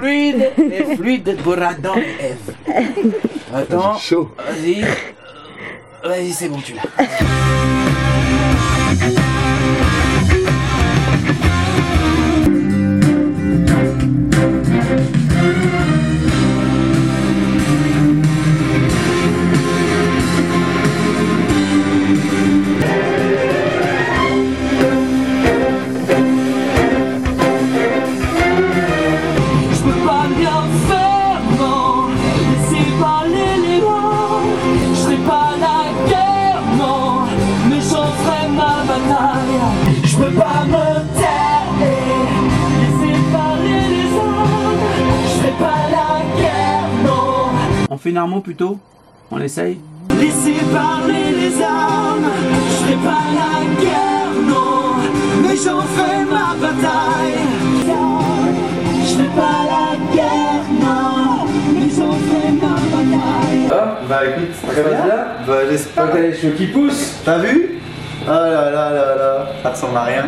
fluide, les fluides de Boradon et Eve. Attends, Chaud. vas-y. Vas-y, c'est bon, tu l'as. Fait une armo plutôt On essaye Laissez parler les armes Je pas la guerre, non Mais j'en ferai ma bataille Je pas la guerre, non Mais j'en ferai ma bataille Ah, bah écoute, très bien. Bah j'espère que t'as les cheveux qui poussent. T'as vu? Ah là là là là, ça ressemble à rien.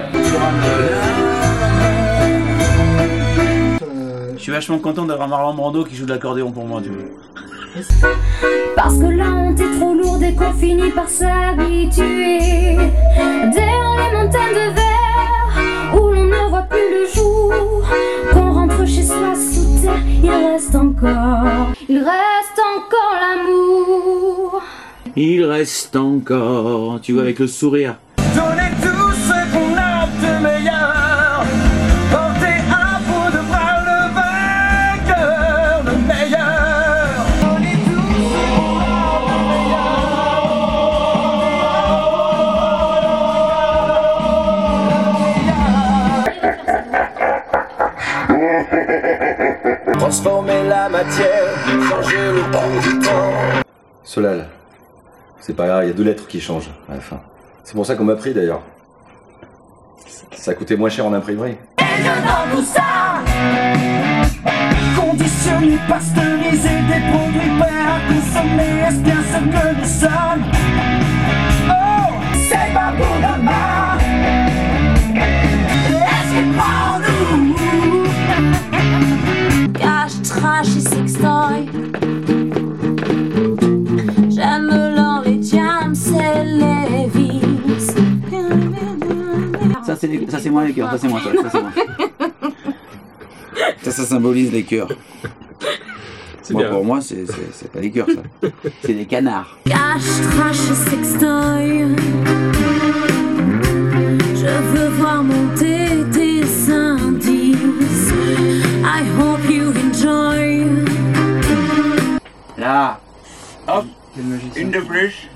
Je suis vachement content d'avoir Marlon Brando qui joue de l'accordéon pour moi, tu vois. Parce que la honte est trop lourde et qu'on finit par s'habituer. Derrière les montagnes de verre, où l'on ne voit plus le jour. Qu'on rentre chez soi sous terre, il reste encore, il reste encore l'amour. Il reste encore, tu vois, avec le sourire. Donnez Transformer la matière, changer le cours du temps Solal. C'est pas grave, il y a deux lettres qui changent à la fin. C'est pour ça qu'on m'a pris d'ailleurs. Ça coûtait moins cher en imprimerie. dans tout ça Conditionné, pasteurisé, des produits prêts à consommer Est-ce bien ce que nous sommes? Cache, trash et sextoy. J'aime l'or, les diams, c'est les vis. Ça, c'est les- ça, c'est moi les cœurs, ça, c'est moi, ça, ça, c'est moi. Ça, ça symbolise les cœurs. C'est Moi, bien. pour moi, c'est c'est- c'est pas les cœurs, ça. C'est des canards. Cache, trash et sextoy. Yeah. Up in the bridge.